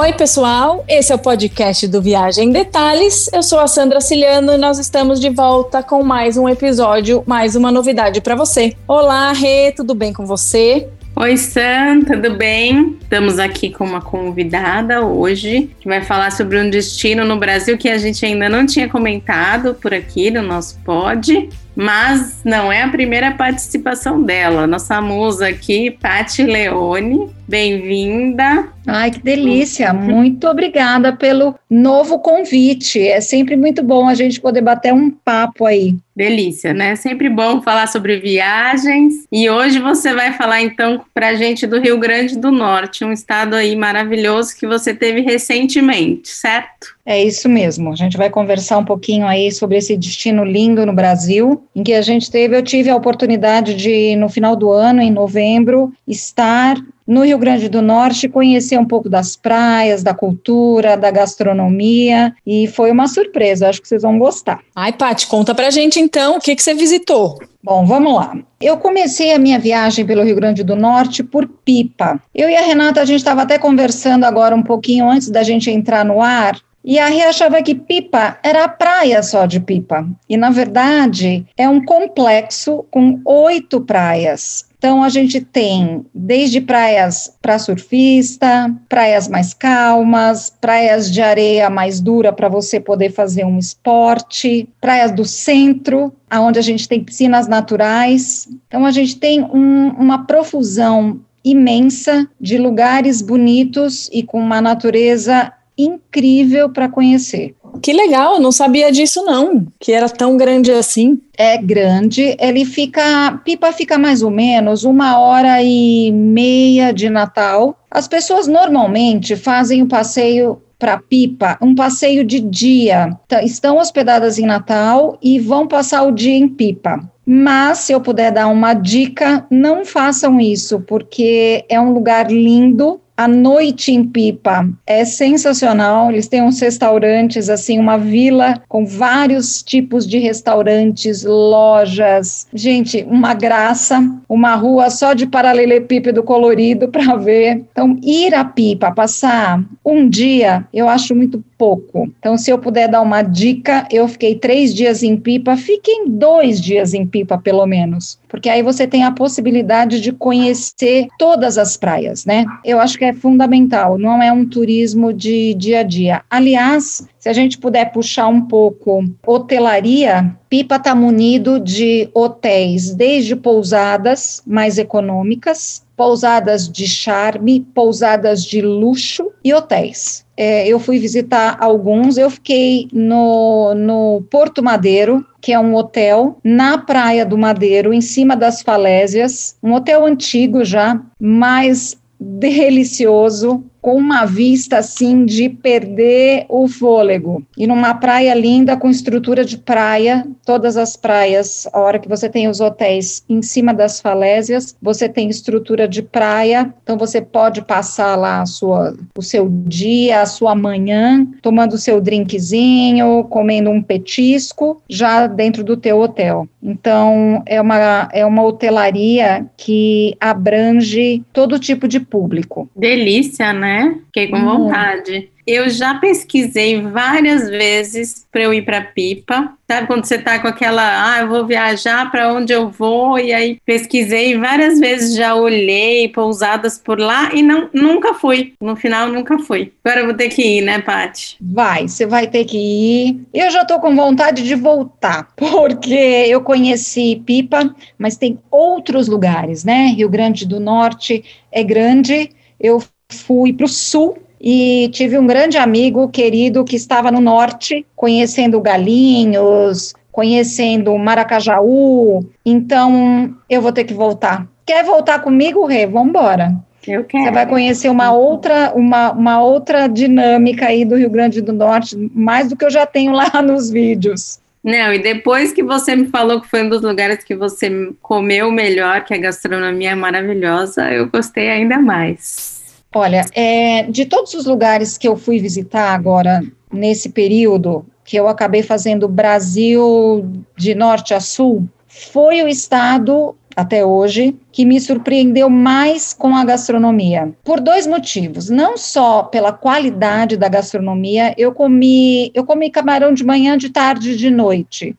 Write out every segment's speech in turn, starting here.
Oi, pessoal. Esse é o podcast do Viagem em Detalhes. Eu sou a Sandra Ciliano e nós estamos de volta com mais um episódio, mais uma novidade para você. Olá, Rê, tudo bem com você? Oi, Sam, tudo bem? Estamos aqui com uma convidada hoje que vai falar sobre um destino no Brasil que a gente ainda não tinha comentado por aqui no nosso pod. Mas não é a primeira participação dela. Nossa musa aqui, Pati Leone, bem-vinda. Ai, que delícia! Muito obrigada pelo novo convite. É sempre muito bom a gente poder bater um papo aí. Delícia, né? Sempre bom falar sobre viagens. E hoje você vai falar então para a gente do Rio Grande do Norte, um estado aí maravilhoso que você teve recentemente, certo? É isso mesmo. A gente vai conversar um pouquinho aí sobre esse destino lindo no Brasil, em que a gente teve, eu tive a oportunidade de no final do ano, em novembro, estar no Rio Grande do Norte, conhecer um pouco das praias, da cultura, da gastronomia, e foi uma surpresa, acho que vocês vão gostar. Ai, Paty, conta pra gente então o que, que você visitou. Bom, vamos lá. Eu comecei a minha viagem pelo Rio Grande do Norte por Pipa. Eu e a Renata, a gente estava até conversando agora um pouquinho antes da gente entrar no ar, e a Ria achava que Pipa era a praia só de Pipa. E, na verdade, é um complexo com oito praias. Então, a gente tem desde praias para surfista, praias mais calmas, praias de areia mais dura para você poder fazer um esporte, praias do centro, onde a gente tem piscinas naturais. Então, a gente tem um, uma profusão imensa de lugares bonitos e com uma natureza incrível para conhecer. Que legal, não sabia disso não, que era tão grande assim. É grande, ele fica, Pipa fica mais ou menos uma hora e meia de Natal. As pessoas normalmente fazem o passeio para Pipa, um passeio de dia. Estão hospedadas em Natal e vão passar o dia em Pipa. Mas, se eu puder dar uma dica, não façam isso, porque é um lugar lindo, a noite em Pipa é sensacional. Eles têm uns restaurantes, assim, uma vila com vários tipos de restaurantes, lojas. Gente, uma graça. Uma rua só de paralelepípedo colorido para ver. Então, ir a Pipa, passar um dia, eu acho muito pouco. Então, se eu puder dar uma dica, eu fiquei três dias em Pipa, fiquem dois dias em Pipa, pelo menos, porque aí você tem a possibilidade de conhecer todas as praias, né? Eu acho que é fundamental, não é um turismo de dia a dia. Aliás, se a gente puder puxar um pouco hotelaria, Pipa está munido de hotéis, desde pousadas mais econômicas, pousadas de charme, pousadas de luxo e hotéis. É, eu fui visitar alguns, eu fiquei no, no Porto Madeiro, que é um hotel na Praia do Madeiro, em cima das falésias, um hotel antigo já, mas delicioso, com uma vista assim de perder o fôlego. E numa praia linda com estrutura de praia, todas as praias, a hora que você tem os hotéis em cima das falésias, você tem estrutura de praia, então você pode passar lá sua, o seu dia, a sua manhã, tomando o seu drinkzinho, comendo um petisco, já dentro do teu hotel. Então, é uma, é uma hotelaria que abrange todo tipo de público. Delícia, né? Né? Fiquei com uhum. vontade. Eu já pesquisei várias vezes para eu ir para Pipa. Sabe quando você tá com aquela, ah, eu vou viajar para onde eu vou e aí pesquisei várias vezes, já olhei pousadas por lá e não nunca fui. No final nunca fui. Agora eu vou ter que ir, né, Pati? Vai, você vai ter que ir. Eu já tô com vontade de voltar, porque eu conheci Pipa, mas tem outros lugares, né? Rio Grande do Norte é grande. Eu fui para o sul e tive um grande amigo querido que estava no norte, conhecendo Galinhos, conhecendo Maracajaú. Então, eu vou ter que voltar. Quer voltar comigo, Rê? Vamos embora. Eu quero. Você vai conhecer uma outra, uma, uma outra dinâmica aí do Rio Grande do Norte, mais do que eu já tenho lá nos vídeos. Não, e depois que você me falou que foi um dos lugares que você comeu melhor, que a gastronomia é maravilhosa, eu gostei ainda mais. Olha, é, de todos os lugares que eu fui visitar agora, nesse período, que eu acabei fazendo Brasil de norte a sul, foi o estado, até hoje que me surpreendeu mais com a gastronomia. Por dois motivos. Não só pela qualidade da gastronomia, eu comi, eu comi camarão de manhã, de tarde e de noite.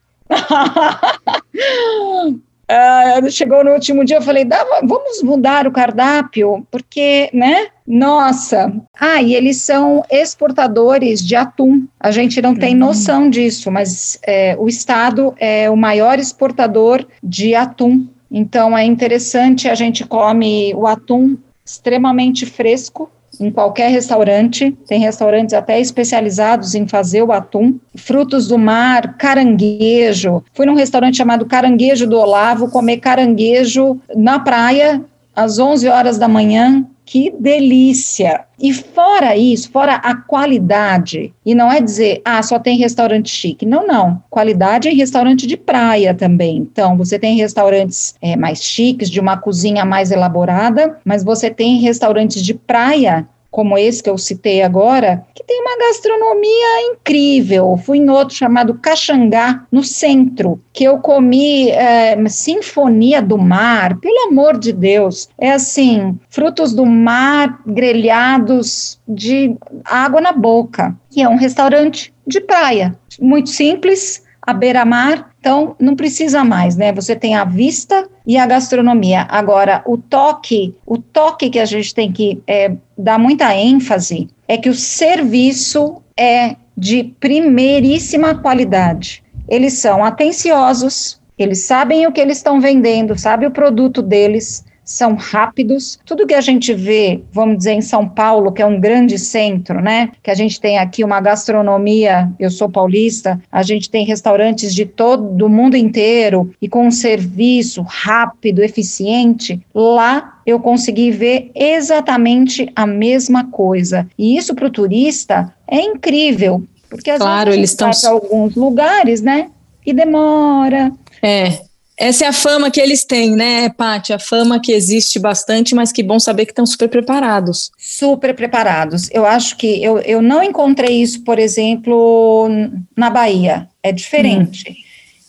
Uh, chegou no último dia, eu falei, vamos mudar o cardápio, porque, né? Nossa! Ah, e eles são exportadores de atum. A gente não tem uhum. noção disso, mas é, o Estado é o maior exportador de atum. Então é interessante, a gente come o atum extremamente fresco, em qualquer restaurante, tem restaurantes até especializados em fazer o atum, frutos do mar, caranguejo. Fui num restaurante chamado Caranguejo do Olavo comer caranguejo na praia às 11 horas da manhã, que delícia! E fora isso, fora a qualidade, e não é dizer, ah, só tem restaurante chique. Não, não. Qualidade em restaurante de praia também. Então, você tem restaurantes é, mais chiques, de uma cozinha mais elaborada, mas você tem restaurantes de praia como esse que eu citei agora, que tem uma gastronomia incrível. Fui em outro chamado Caxangá, no centro, que eu comi é, Sinfonia do Mar, pelo amor de Deus. É assim, frutos do mar grelhados de água na boca. E é um restaurante de praia, muito simples, à beira-mar, então não precisa mais, né? Você tem a vista e a gastronomia. Agora, o toque, o toque que a gente tem que é, dar muita ênfase é que o serviço é de primeiríssima qualidade. Eles são atenciosos, eles sabem o que eles estão vendendo, sabe o produto deles, são rápidos. Tudo que a gente vê, vamos dizer, em São Paulo, que é um grande centro, né? Que a gente tem aqui uma gastronomia, eu sou paulista, a gente tem restaurantes de todo o mundo inteiro e com um serviço rápido, eficiente. Lá eu consegui ver exatamente a mesma coisa. E isso para o turista é incrível, porque às claro, vezes eles estão para alguns lugares, né? E demora. É, essa é a fama que eles têm, né, Paty? A fama que existe bastante, mas que bom saber que estão super preparados. Super preparados. Eu acho que eu, eu não encontrei isso, por exemplo, na Bahia. É diferente. Hum.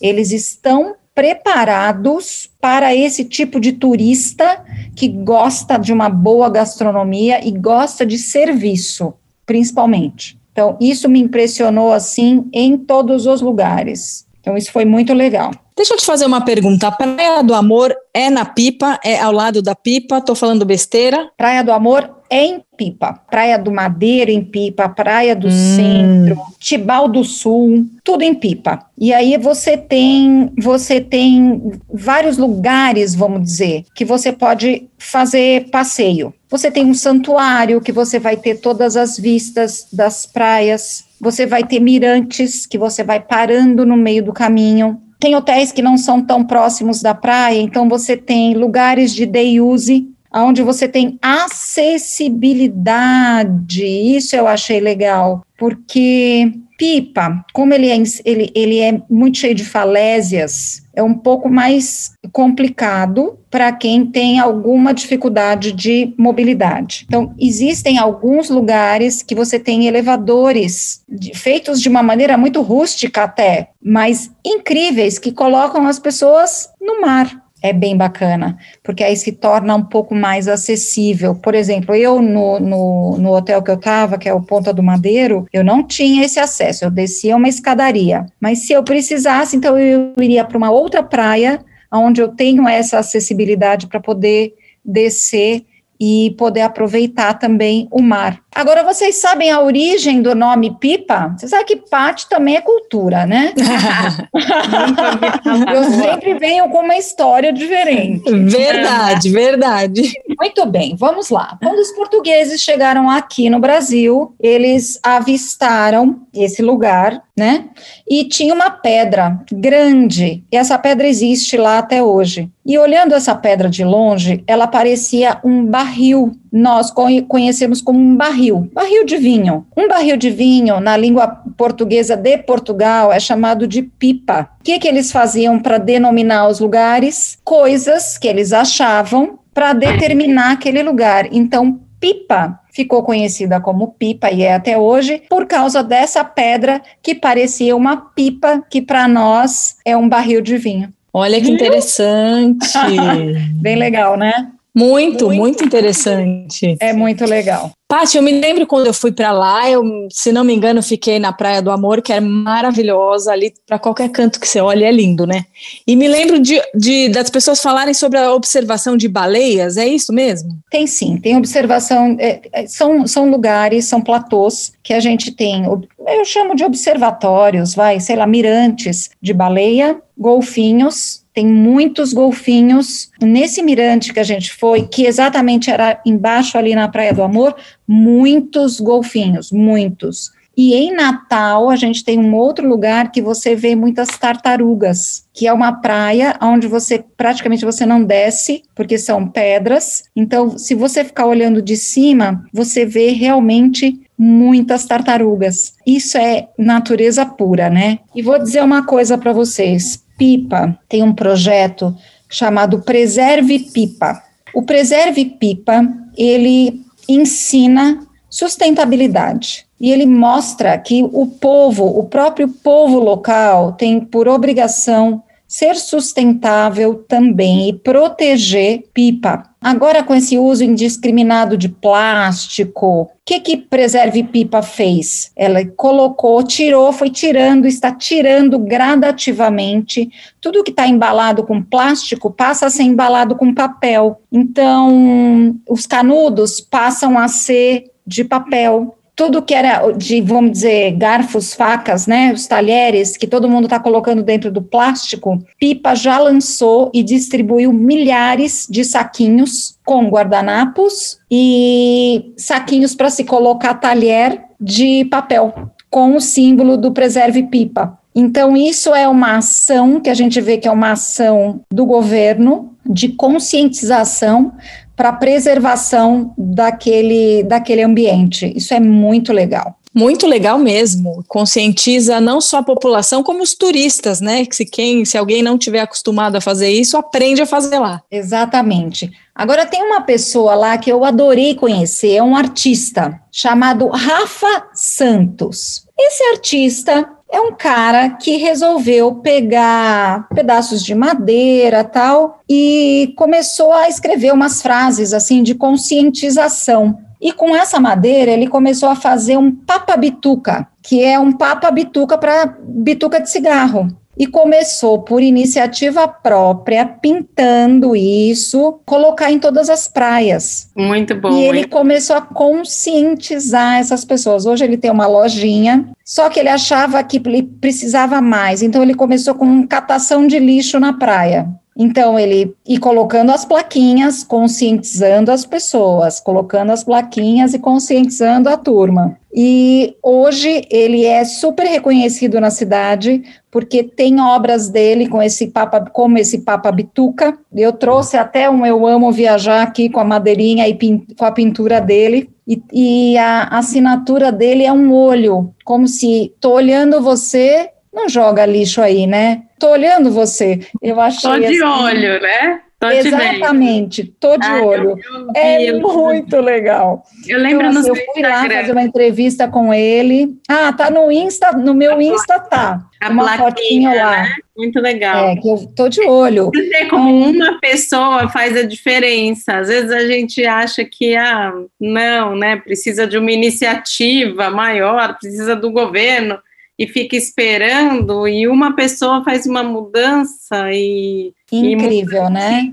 Eles estão preparados para esse tipo de turista que gosta de uma boa gastronomia e gosta de serviço, principalmente. Então, isso me impressionou assim em todos os lugares. Então, isso foi muito legal. Deixa eu te fazer uma pergunta. A Praia do Amor é na Pipa? É ao lado da Pipa? Tô falando besteira? Praia do Amor é em Pipa. Praia do Madeiro em Pipa, Praia do hum. Centro, Tibau do Sul, tudo em Pipa. E aí você tem, você tem vários lugares, vamos dizer, que você pode fazer passeio. Você tem um santuário que você vai ter todas as vistas das praias. Você vai ter mirantes que você vai parando no meio do caminho. Tem hotéis que não são tão próximos da praia, então você tem lugares de day use, onde você tem acessibilidade. Isso eu achei legal, porque Pipa, como ele é, ele, ele é muito cheio de falésias, é um pouco mais complicado para quem tem alguma dificuldade de mobilidade. Então, existem alguns lugares que você tem elevadores de, feitos de uma maneira muito rústica até, mas incríveis, que colocam as pessoas no mar é bem bacana, porque aí se torna um pouco mais acessível. Por exemplo, eu no, no, no hotel que eu estava, que é o Ponta do Madeiro, eu não tinha esse acesso, eu descia uma escadaria. Mas se eu precisasse, então eu iria para uma outra praia, onde eu tenho essa acessibilidade para poder descer e poder aproveitar também o mar. Agora, vocês sabem a origem do nome pipa? Você sabe que pate também é cultura, né? Eu sempre venho com uma história diferente. Verdade, verdade. Muito bem, vamos lá. Quando os portugueses chegaram aqui no Brasil, eles avistaram esse lugar, né? E tinha uma pedra grande, e essa pedra existe lá até hoje. E olhando essa pedra de longe, ela parecia um barril nós conhecemos como um barril, barril de vinho. Um barril de vinho, na língua portuguesa de Portugal, é chamado de pipa. O que, que eles faziam para denominar os lugares? Coisas que eles achavam para determinar aquele lugar. Então, pipa ficou conhecida como pipa e é até hoje por causa dessa pedra que parecia uma pipa que para nós é um barril de vinho. Olha que interessante. Bem legal, né? Muito, muito, muito interessante. É muito legal. Paty, eu me lembro quando eu fui para lá, eu, se não me engano, fiquei na Praia do Amor, que é maravilhosa ali, para qualquer canto que você olhe, é lindo, né? E me lembro de, de, das pessoas falarem sobre a observação de baleias, é isso mesmo? Tem sim, tem observação, é, é são, são lugares, são platôs que a gente tem, eu chamo de observatórios, vai, sei lá, mirantes de baleia, golfinhos, tem muitos golfinhos. Nesse mirante que a gente foi, que exatamente era embaixo ali na Praia do Amor, muitos golfinhos, muitos. E em Natal, a gente tem um outro lugar que você vê muitas tartarugas, que é uma praia onde você praticamente você não desce, porque são pedras. Então, se você ficar olhando de cima, você vê realmente muitas tartarugas. Isso é natureza pura, né? E vou dizer uma coisa para vocês. Pipa tem um projeto chamado Preserve Pipa. O Preserve Pipa, ele ensina sustentabilidade. E ele mostra que o povo, o próprio povo local, tem por obrigação ser sustentável também e proteger pipa. Agora, com esse uso indiscriminado de plástico, o que que Preserve Pipa fez? Ela colocou, tirou, foi tirando, está tirando gradativamente tudo que está embalado com plástico passa a ser embalado com papel. Então, os canudos passam a ser de papel tudo que era de, vamos dizer, garfos, facas, né, os talheres que todo mundo está colocando dentro do plástico, Pipa já lançou e distribuiu milhares de saquinhos com guardanapos e saquinhos para se colocar talher de papel com o símbolo do Preserve Pipa. Então, isso é uma ação que a gente vê que é uma ação do governo de conscientização para preservação daquele, daquele ambiente. Isso é muito legal. Muito legal mesmo. Conscientiza não só a população, como os turistas, né? Que se, quem, se alguém não tiver acostumado a fazer isso, aprende a fazer lá. Exatamente. Agora tem uma pessoa lá que eu adorei conhecer, é um artista chamado Rafa Santos. Esse artista é um cara que resolveu pegar pedaços de madeira tal e começou a escrever umas frases assim de conscientização. E com essa madeira ele começou a fazer um papa bituca, que é um papa bituca para bituca de cigarro e começou por iniciativa própria, pintando isso, colocar em todas as praias. Muito bom. E ele hein? começou a conscientizar essas pessoas. Hoje ele tem uma lojinha, só que ele achava que ele precisava mais, então ele começou com catação de lixo na praia. Então, ele e colocando as plaquinhas, conscientizando as pessoas, colocando as plaquinhas e conscientizando a turma. E hoje ele é super reconhecido na cidade porque tem obras dele com esse papa, como esse Papa Bituca. Eu trouxe até um Eu Amo Viajar aqui com a madeirinha e com a pintura dele. E, e a assinatura dele é um olho, como se tô olhando você, não joga lixo aí, né? Tô olhando você. Eu achei. Tô de assim, olho, né? Tô Exatamente, tô de ah, olho. Eu, eu é muito legal. Eu lembro então, assim, no Eu fui Instagram. lá fazer uma entrevista com ele. Ah, tá no Insta, no meu Insta tá. A uma fotinha lá. Né? Muito legal. É, que eu tô de olho. Você como uma pessoa faz a diferença. Às vezes a gente acha que, ah, não, né? Precisa de uma iniciativa maior, precisa do governo e fica esperando e uma pessoa faz uma mudança e incrível, e né?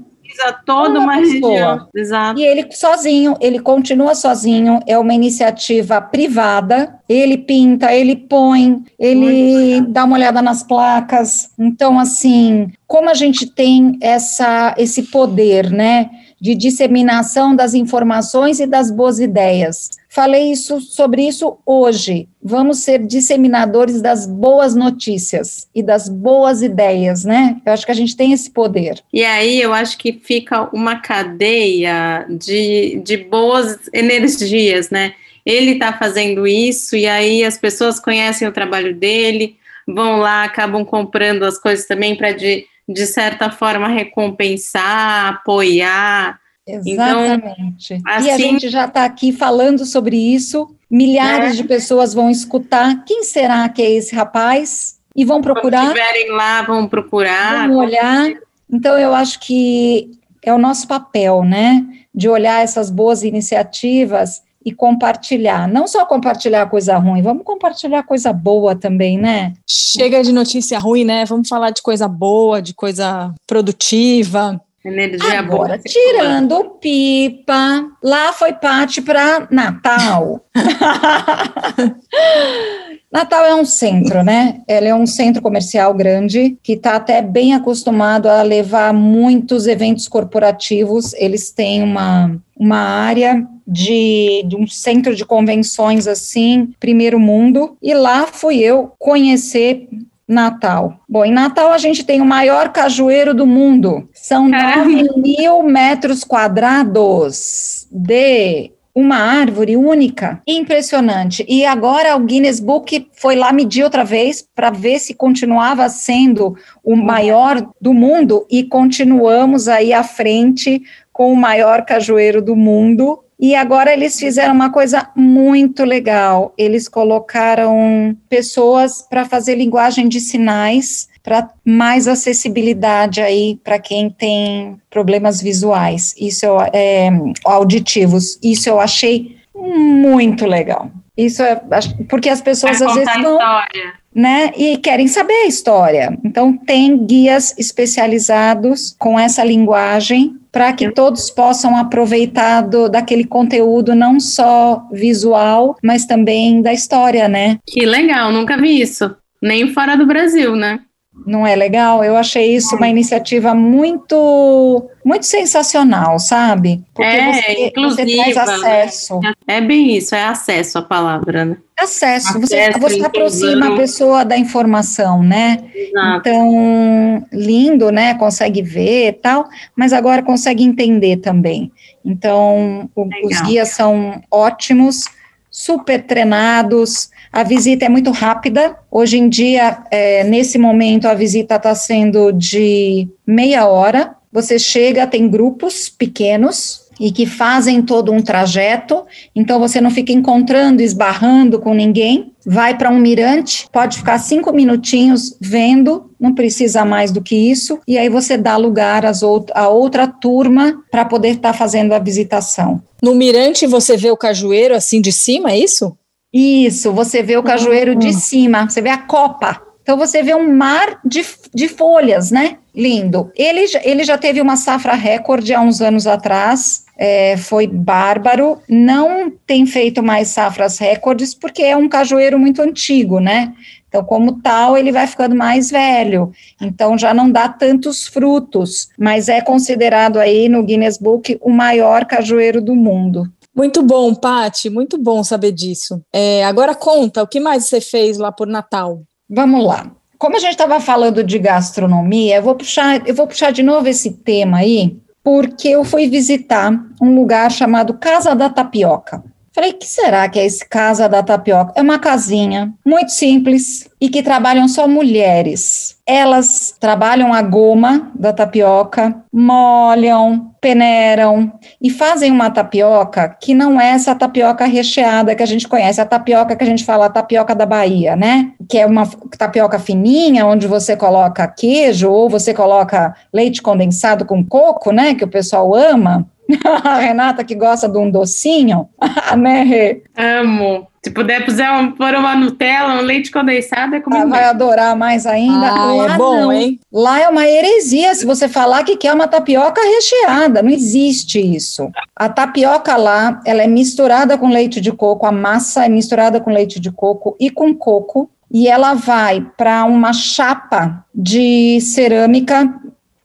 toda uma, uma região. Exato. E ele sozinho, ele continua sozinho, é uma iniciativa privada. Ele pinta, ele põe, ele dá uma olhada nas placas. Então, assim, como a gente tem essa, esse poder, né? De disseminação das informações e das boas ideias. Falei isso sobre isso hoje. Vamos ser disseminadores das boas notícias e das boas ideias, né? Eu acho que a gente tem esse poder. E aí eu acho que fica uma cadeia de, de boas energias, né? Ele está fazendo isso e aí as pessoas conhecem o trabalho dele, vão lá, acabam comprando as coisas também para de de certa forma, recompensar, apoiar. Exatamente. Então, assim, e a gente já está aqui falando sobre isso, milhares é. de pessoas vão escutar. Quem será que é esse rapaz? e vão procurar. Quando estiverem lá, vão procurar. Vão olhar. Então, eu acho que é o nosso papel, né? De olhar essas boas iniciativas e compartilhar. Não só compartilhar coisa ruim, vamos compartilhar coisa boa também, né? Chega de notícia ruim, né? Vamos falar de coisa boa, de coisa produtiva. Energia Agora, boa. tirando pipa, lá foi parte para Natal. Natal é um centro, né? Ele é um centro comercial grande que está até bem acostumado a levar muitos eventos corporativos. Eles têm uma, uma área de, de um centro de convenções assim, primeiro mundo, e lá fui eu conhecer Natal. Bom, em Natal a gente tem o maior cajueiro do mundo. São Caramba. 9 mil metros quadrados de uma árvore única. Impressionante. E agora o Guinness Book foi lá medir outra vez para ver se continuava sendo o maior do mundo e continuamos aí à frente com o maior cajueiro do mundo. E agora eles fizeram uma coisa muito legal. Eles colocaram pessoas para fazer linguagem de sinais para mais acessibilidade aí para quem tem problemas visuais, isso eu, é, auditivos. Isso eu achei muito legal. Isso é porque as pessoas Pra às vezes não, história. né, e querem saber a história. Então tem guias especializados com essa linguagem para que todos possam aproveitar do, daquele conteúdo não só visual, mas também da história, né? Que legal, nunca vi isso. Nem fora do Brasil, né? Não é legal? Eu achei isso uma iniciativa muito, muito sensacional, sabe? É, você, você inclusiva, traz né? acesso. É bem isso, é acesso à palavra, né? Acesso, você, Acesso, você aproxima a pessoa da informação, né? Exato. Então, lindo, né? Consegue ver e tal, mas agora consegue entender também. Então, o- os guias são ótimos, super treinados. A visita é muito rápida. Hoje em dia, é, nesse momento, a visita está sendo de meia hora. Você chega, tem grupos pequenos e que fazem todo um trajeto. Então você não fica encontrando, esbarrando com ninguém. Vai para um mirante, pode ficar cinco minutinhos vendo, não precisa mais do que isso. E aí você dá lugar às out a outra turma para poder estar fazendo a visitação. No mirante você vê o cajueiro assim de cima, é isso? Isso, você vê o cajueiro de cima, você vê a copa. Então você vê um mar de, de folhas, né? Lindo. Ele, já- ele já teve uma safra recorde há uns anos atrás, é, foi bárbaro. Não tem feito mais safras recordes porque é um cajueiro muito antigo, né? Então, como tal, ele vai ficando mais velho. Então, já não dá tantos frutos, mas é considerado aí no Guinness Book o maior cajueiro do mundo. Muito bom, Pati, muito bom saber disso. É, agora conta, o que mais você fez lá por Natal? Vamos lá. Como a gente estava falando de gastronomia, eu vou puxar, eu vou puxar de novo esse tema aí, porque eu fui visitar um lugar chamado Casa da Tapioca. Falei, que será que é esse Casa da Tapioca? É uma casinha muito simples e que trabalham só mulheres. Elas trabalham a goma da tapioca, molham, peneiram e fazem uma tapioca que não é essa tapioca recheada que a gente conhece, a tapioca que a gente fala, a tapioca da Bahia, né? Que é uma tapioca fininha, onde você coloca queijo ou você coloca leite condensado com coco, né? Que o pessoal ama. A Renata que gosta de um docinho, né, Rê? Amo. Se puder puser um, pôr uma Nutella, um leite condensado, é Ela comigo. vai adorar mais ainda. Ah, Lá é bom, não. hein? Lá é uma heresia se você falar que quer uma tapioca recheada, não existe isso. A tapioca lá, ela é misturada com leite de coco, a massa é misturada com leite de coco e com coco, e ela vai para uma chapa de cerâmica,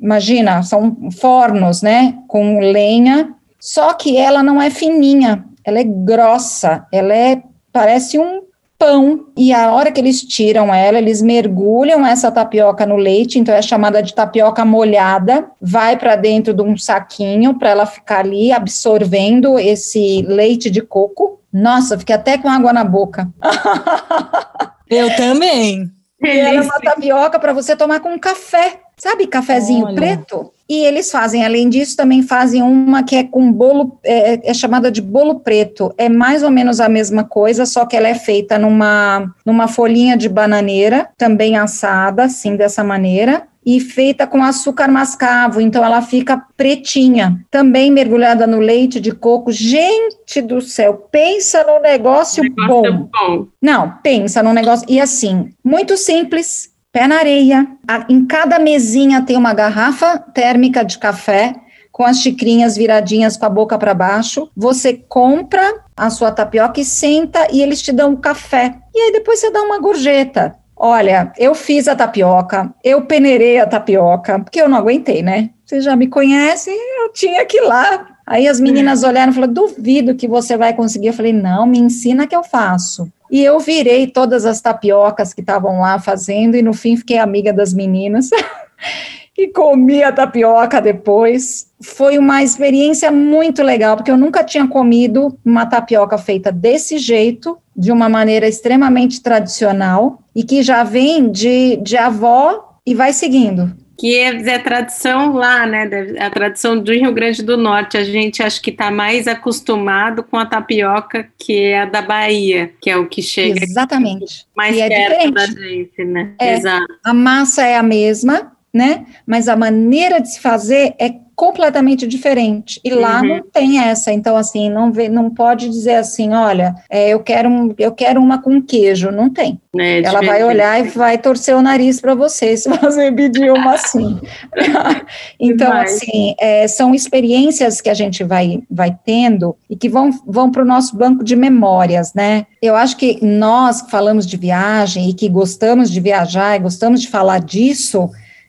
imagina, são fornos, né, com lenha, só que ela não é fininha, ela é grossa, ela é parece um pão. E a hora que eles tiram ela, eles mergulham essa tapioca no leite, então é chamada de tapioca molhada, vai para dentro de um saquinho para ela ficar ali absorvendo esse leite de coco. Nossa, fiquei até com água na boca. Eu também. E ela é uma tapioca para você tomar com café. Sabe cafezinho Olha. preto? E eles fazem, além disso, também fazem uma que é com bolo, é, é, chamada de bolo preto. É mais ou menos a mesma coisa, só que ela é feita numa, numa folhinha de bananeira, também assada, assim, dessa maneira e feita com açúcar mascavo, então ela fica pretinha, também mergulhada no leite de coco. Gente do céu, pensa num negócio, negócio bom. bom. Não, pensa num negócio e assim, muito simples, pé na areia. Em cada mesinha tem uma garrafa térmica de café com as xicrinhas viradinhas com a boca para baixo. Você compra a sua tapioca e senta e eles te dão um café. E aí depois você dá uma gorjeta. Olha, eu fiz a tapioca, eu peneirei a tapioca, porque eu não aguentei, né? Você já me conhece, eu tinha que ir lá. Aí as meninas olharam e falaram: duvido que você vai conseguir. Eu falei: não, me ensina que eu faço. E eu virei todas as tapiocas que estavam lá fazendo, e no fim fiquei amiga das meninas. e comi a tapioca depois. Foi uma experiência muito legal, porque eu nunca tinha comido uma tapioca feita desse jeito, de uma maneira extremamente tradicional e que já vem de, de avó e vai seguindo. Que é, é tradição lá, né? A tradição do Rio Grande do Norte. A gente acho que está mais acostumado com a tapioca que é a da Bahia, que é o que chega Exatamente. mais e perto é da gente, né? É, Exato. A massa é a mesma, né? Mas a maneira de se fazer é completamente diferente. E lá uhum. não tem essa. Então, assim, não, vê, não pode dizer assim, olha, é, eu, quero um, eu quero uma com queijo. Não tem. É, Ela vai olhar e vai torcer o nariz para você se você pedir uma assim. então, assim, é, são experiências que a gente vai, vai tendo e que vão, vão para o nosso banco de memórias, né? Eu acho que nós que falamos de viagem e que gostamos de viajar e gostamos de falar disso,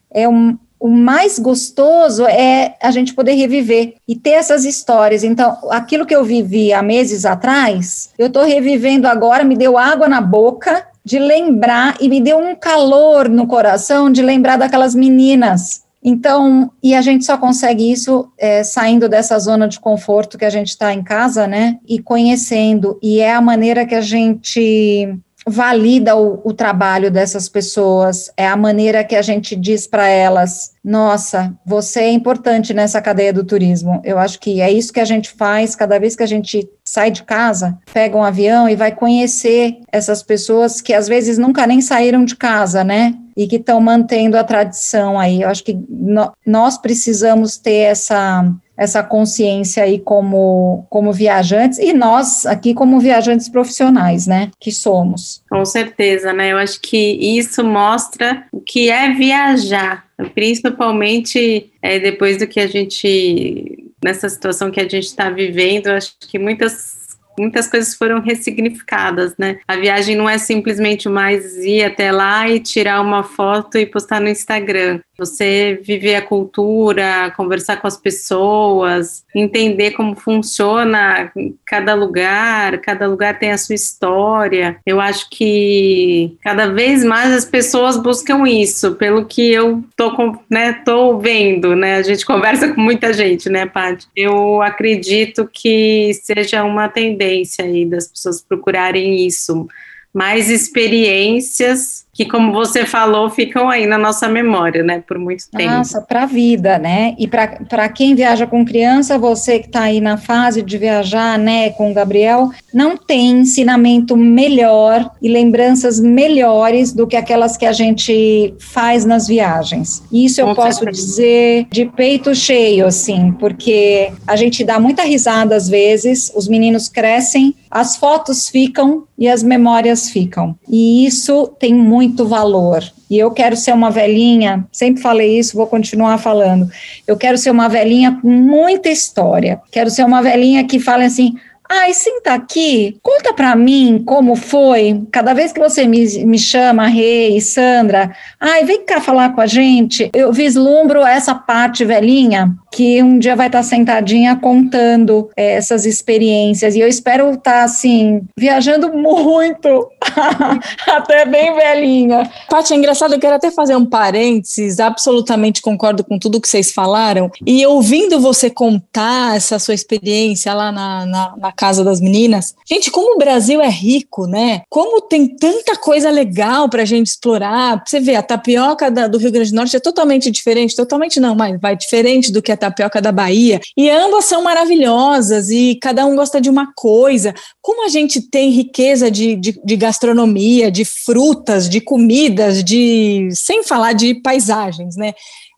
é um, o mais gostoso é a gente poder reviver e ter essas histórias. Então, aquilo que eu vivi há meses atrás, eu estou revivendo agora, me deu água na boca de lembrar e me deu um calor no coração de lembrar daquelas meninas. Então, e a gente só consegue isso é, saindo dessa zona de conforto que a gente está em casa, né? E conhecendo. E é a maneira que a gente valida o, o, trabalho dessas pessoas, é a maneira que a gente diz para elas: nossa, você é importante nessa cadeia do turismo. Eu acho que é isso que a gente faz cada vez que a gente sai de casa, pega um avião e vai conhecer essas pessoas que às vezes nunca nem saíram de casa, né? E que estão mantendo a tradição aí. Eu acho que no, nós precisamos ter essa essa consciência aí como, como viajantes e nós aqui como viajantes profissionais, né, que somos. Com certeza, né? Eu acho que isso mostra o que é viajar, principalmente é, depois do que a gente nessa situação que a gente está vivendo. Acho que muitas muitas coisas foram ressignificadas, né? A viagem não é simplesmente mais ir até lá e tirar uma foto e postar no Instagram. Você viver a cultura, conversar com as pessoas, entender como funciona cada lugar, cada lugar tem a sua história. Eu acho que cada vez mais as pessoas buscam isso, pelo que eu tô, né, tô vendo, né? A gente conversa com muita gente, né, Paty? Eu acredito que seja uma tendência aí das pessoas procurarem isso mais experiências que, como você falou, ficam aí na nossa memória, né, por muito tempo. Nossa, para a vida, né? E para quem viaja com criança, você que está aí na fase de viajar, né, com o Gabriel, não tem ensinamento melhor e lembranças melhores do que aquelas que a gente faz nas viagens. Isso eu com posso certeza. dizer de peito cheio, assim, porque a gente dá muita risada às vezes, os meninos crescem, as fotos ficam e as memórias ficam. E isso tem muito valor. E eu quero ser uma velhinha, sempre falei isso, vou continuar falando. Eu quero ser uma velhinha com muita história. Quero ser uma velhinha que fale assim: Ai, senta aqui, conta para mim como foi. Cada vez que você me, me chama, Rei, Sandra, ai, vem cá falar com a gente. Eu vislumbro essa parte velhinha que um dia vai estar sentadinha contando é, essas experiências. E eu espero estar, assim, viajando muito, até bem velhinha. Paty, é engraçado, eu quero até fazer um parênteses, absolutamente concordo com tudo que vocês falaram. E ouvindo você contar essa sua experiência lá na, na, na casa das meninas, gente, como o Brasil é rico, né? Como tem tanta coisa legal para a gente explorar. Você vê, a tapioca da, do Rio Grande do Norte é totalmente diferente, totalmente não, mas vai diferente do que a tapioca da Bahia. E ambas são maravilhosas e cada um gosta de uma coisa. Como a gente tem riqueza de, de, de gastronomia, de frutas, de comidas, de sem falar de paisagens, né?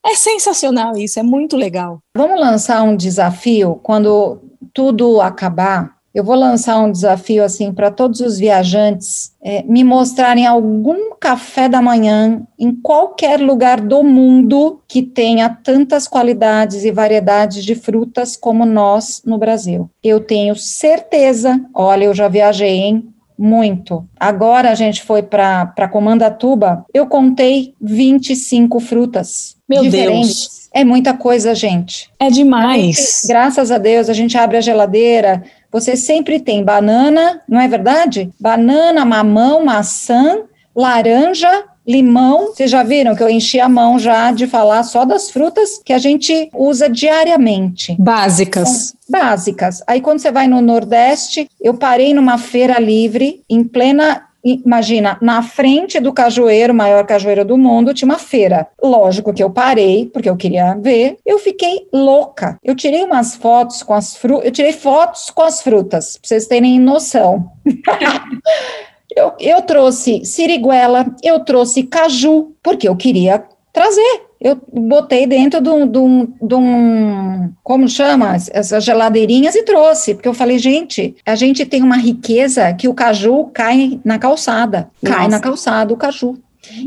É sensacional isso, é muito legal. Vamos lançar um desafio quando tudo acabar eu vou lançar um desafio assim para todos os viajantes é, me mostrarem algum café da manhã em qualquer lugar do mundo que tenha tantas qualidades e variedades de frutas como nós no Brasil. Eu tenho certeza, olha, eu já viajei, hein? Muito. Agora a gente foi para Comandatuba, eu contei 25 frutas. Meu diferentes. Deus. É muita coisa, gente. É demais. Gente, graças a Deus, a gente abre a geladeira, você sempre tem banana, não é verdade? Banana, mamão, maçã, laranja, limão. Vocês já viram que eu enchi a mão já de falar só das frutas que a gente usa diariamente. Básicas. Então, básicas. Aí quando você vai no Nordeste, eu parei numa feira livre em plena Imagina, na frente do cajueiro, maior cajueiro do mundo, tinha uma feira. Lógico que eu parei, porque eu queria ver. Eu fiquei louca. Eu tirei umas fotos com as frutas. Eu tirei fotos com as frutas, pra vocês terem noção. eu, eu trouxe siriguela, eu trouxe caju, porque eu queria trazer eu botei dentro de um, de um, de um, como chama, essas geladeirinhas e trouxe, porque eu falei, gente, a gente tem uma riqueza que o caju cai na calçada, Nossa. cai na calçada o caju.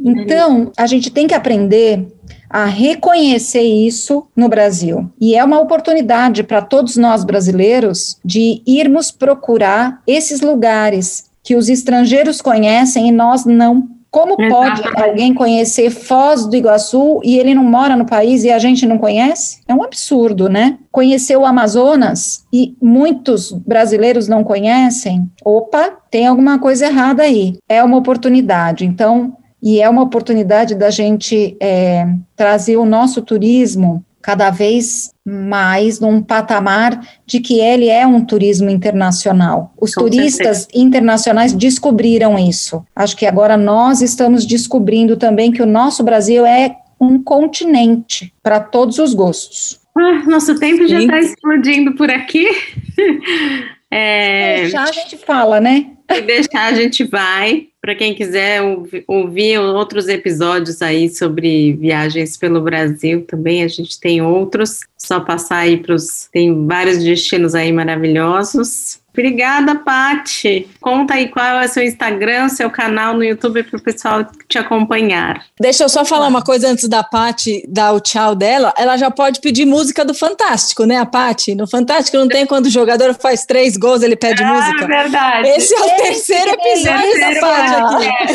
Então, a gente tem que aprender a reconhecer isso no Brasil. E é uma oportunidade para todos nós brasileiros de irmos procurar esses lugares que os estrangeiros conhecem e nós não como pode alguém conhecer Foz do Iguaçu e ele não mora no país e a gente não conhece? É um absurdo, né? Conhecer o Amazonas e muitos brasileiros não conhecem. Opa, tem alguma coisa errada aí. É uma oportunidade. Então, e é uma oportunidade da gente é, trazer o nosso turismo cada vez mais num patamar de que ele é um turismo internacional. Os Com turistas certeza. internacionais descobriram isso. Acho que agora nós estamos descobrindo também que o nosso Brasil é um continente para todos os gostos. Ah, nosso tempo já está explodindo por aqui. É... Já a gente fala, né? Se deixar, a gente vai. Para quem quiser ouvir outros episódios aí sobre viagens pelo Brasil, também a gente tem outros. Só passar aí para os. Tem vários destinos aí maravilhosos. Obrigada, Pati. Conta aí qual é o seu Instagram, seu canal no YouTube para o pessoal te acompanhar. Deixa eu só falar uma coisa antes da Pati dar o tchau dela. Ela já pode pedir música do Fantástico, né, a Pati? No Fantástico não tem quando o jogador faz três gols, ele pede ah, música. verdade. Esse é o terceiro episódio da Pati aqui.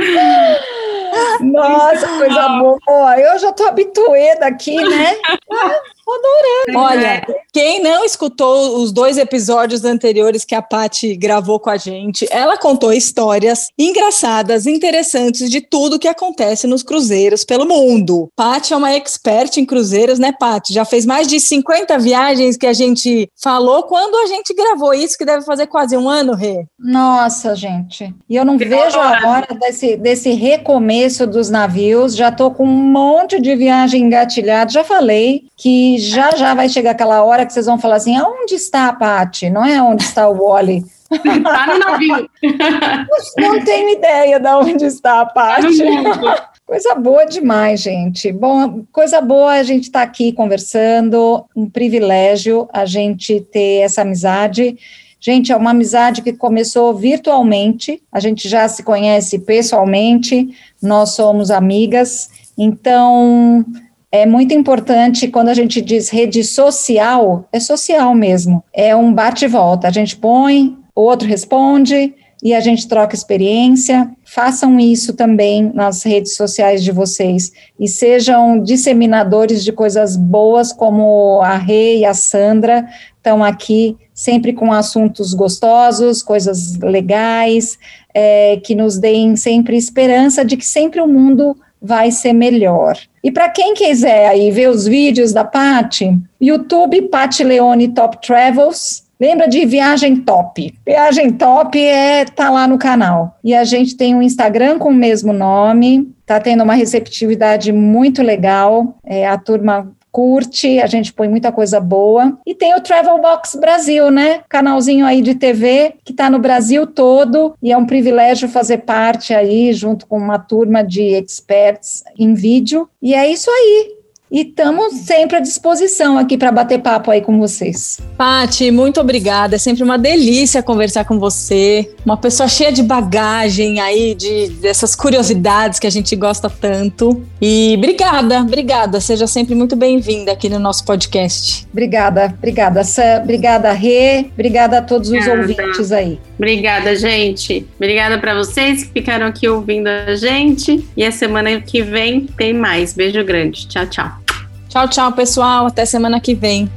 Nossa, coisa boa. Eu já tô habituada aqui, né? adorando. Olha, quem não escutou os dois episódios anteriores que a Pati gravou com a gente, ela contou histórias engraçadas, interessantes de tudo que acontece nos cruzeiros pelo mundo. Pati é uma expert em cruzeiros, né, Pati? Já fez mais de 50 viagens que a gente falou quando a gente gravou isso, que deve fazer quase um ano, Rê. Nossa, gente. E eu não que vejo a hora desse, desse recomeço dos navios. Já tô com um monte de viagem engatilhada. Já falei que já já vai chegar aquela hora que vocês vão falar assim: aonde está a Paty? Não é onde está o Wally. Está no navio. Não tenho ideia de onde está a. Tá coisa boa demais, gente. Bom, coisa boa a gente estar tá aqui conversando, um privilégio a gente ter essa amizade. Gente, é uma amizade que começou virtualmente, a gente já se conhece pessoalmente, nós somos amigas, então é muito importante quando a gente diz rede social, é social mesmo, é um bate-volta. A gente põe, o outro responde, e a gente troca experiência. Façam isso também nas redes sociais de vocês e sejam disseminadores de coisas boas, como a Rê e a Sandra estão aqui sempre com assuntos gostosos, coisas legais, é, que nos deem sempre esperança de que sempre o mundo vai ser melhor. E para quem quiser aí ver os vídeos da Pati, YouTube Pati Leone Top Travels, Lembra de Viagem Top? Viagem Top é tá lá no canal. E a gente tem um Instagram com o mesmo nome. Tá tendo uma receptividade muito legal. É, a turma curte, a gente põe muita coisa boa. E tem o Travel Box Brasil, né? Canalzinho aí de TV que está no Brasil todo e é um privilégio fazer parte aí junto com uma turma de experts em vídeo. E é isso aí. E estamos sempre à disposição aqui para bater papo aí com vocês. Pati, muito obrigada. É sempre uma delícia conversar com você. Uma pessoa cheia de bagagem aí, de dessas curiosidades que a gente gosta tanto. E obrigada, obrigada. Seja sempre muito bem-vinda aqui no nosso podcast. Obrigada, obrigada. Obrigada, Rê. Obrigada a todos os ouvintes aí. Obrigada, gente. Obrigada para vocês que ficaram aqui ouvindo a gente. E a semana que vem tem mais. Beijo grande. Tchau, tchau. Tchau, tchau, pessoal. Até semana que vem.